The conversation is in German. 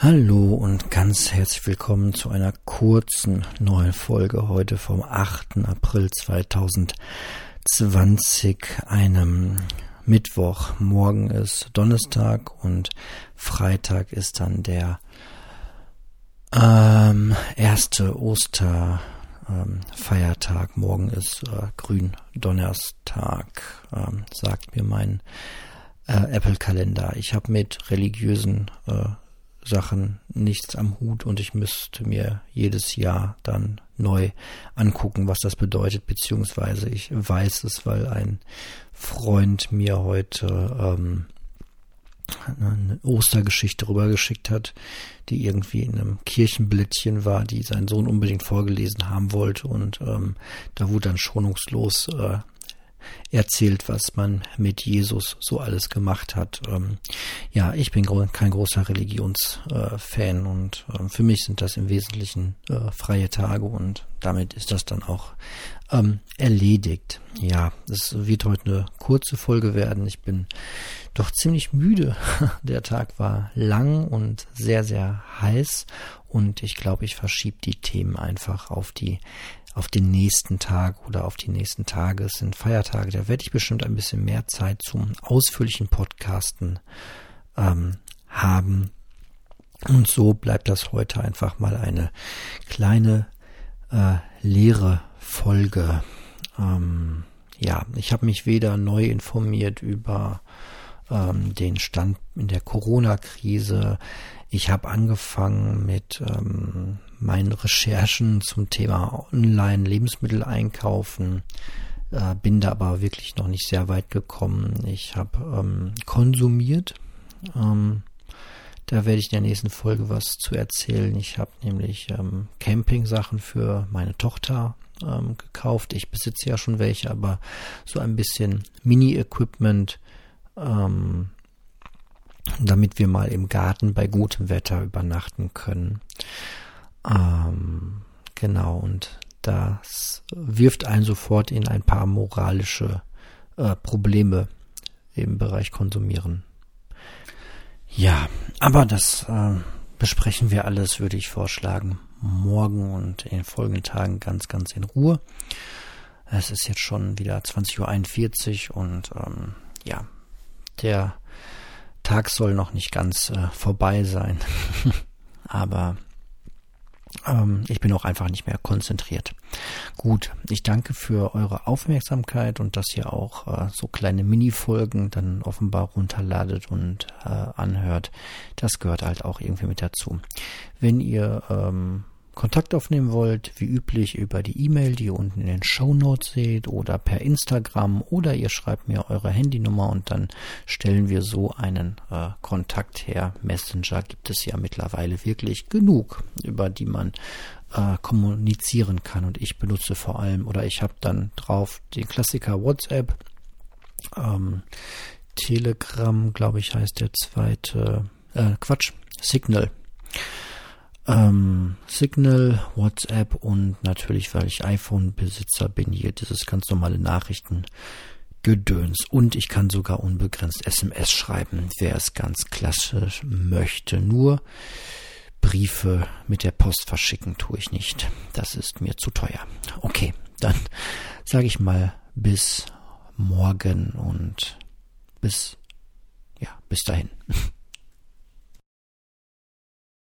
Hallo und ganz herzlich willkommen zu einer kurzen neuen Folge heute vom 8. April 2020, einem Mittwoch. Morgen ist Donnerstag und Freitag ist dann der ähm, erste Osterfeiertag. Ähm, Morgen ist äh, Gründonnerstag, ähm, sagt mir mein äh, Apple-Kalender. Ich habe mit religiösen äh, Sachen nichts am Hut und ich müsste mir jedes Jahr dann neu angucken, was das bedeutet, beziehungsweise ich weiß es, weil ein Freund mir heute ähm, eine Ostergeschichte rübergeschickt hat, die irgendwie in einem Kirchenblättchen war, die sein Sohn unbedingt vorgelesen haben wollte und ähm, da wurde dann schonungslos äh, erzählt, was man mit Jesus so alles gemacht hat. Ähm, ja, ich bin kein großer Religionsfan äh, und äh, für mich sind das im Wesentlichen äh, freie Tage und damit ist das dann auch ähm, erledigt. Ja, es wird heute eine kurze Folge werden. Ich bin doch ziemlich müde. Der Tag war lang und sehr, sehr heiß und ich glaube, ich verschiebe die Themen einfach auf die auf den nächsten Tag oder auf die nächsten Tage. Es sind Feiertage, da werde ich bestimmt ein bisschen mehr Zeit zum ausführlichen Podcasten ähm, haben. Und so bleibt das heute einfach mal eine kleine äh, leere Folge. Ähm, ja, ich habe mich weder neu informiert über ähm, den Stand in der Corona-Krise. Ich habe angefangen mit ähm, meinen Recherchen zum Thema Online-Lebensmittel einkaufen. Äh, bin da aber wirklich noch nicht sehr weit gekommen. Ich habe ähm, konsumiert. Ähm, da werde ich in der nächsten Folge was zu erzählen. Ich habe nämlich ähm, Camping-Sachen für meine Tochter ähm, gekauft. Ich besitze ja schon welche, aber so ein bisschen Mini-Equipment, ähm, damit wir mal im Garten bei gutem Wetter übernachten können. Ähm, genau, und das wirft einen sofort in ein paar moralische äh, Probleme im Bereich Konsumieren. Ja, aber das äh, besprechen wir alles, würde ich vorschlagen, morgen und in den folgenden Tagen ganz, ganz in Ruhe. Es ist jetzt schon wieder 20.41 Uhr und ähm, ja, der Tag soll noch nicht ganz äh, vorbei sein. Aber ähm, ich bin auch einfach nicht mehr konzentriert. Gut, ich danke für eure Aufmerksamkeit und dass ihr auch äh, so kleine Mini-Folgen dann offenbar runterladet und äh, anhört. Das gehört halt auch irgendwie mit dazu. Wenn ihr ähm, Kontakt aufnehmen wollt, wie üblich über die E-Mail, die ihr unten in den Show Notes seht, oder per Instagram, oder ihr schreibt mir eure Handynummer und dann stellen wir so einen äh, Kontakt her. Messenger gibt es ja mittlerweile wirklich genug, über die man äh, kommunizieren kann. Und ich benutze vor allem, oder ich habe dann drauf den Klassiker WhatsApp, ähm, Telegram, glaube ich, heißt der zweite, äh, Quatsch, Signal ähm, Signal, WhatsApp und natürlich, weil ich iPhone-Besitzer bin, hier dieses ganz normale Nachrichtengedöns. Und ich kann sogar unbegrenzt SMS schreiben, wer es ganz klassisch möchte. Nur Briefe mit der Post verschicken tue ich nicht. Das ist mir zu teuer. Okay, dann sage ich mal bis morgen und bis, ja, bis dahin.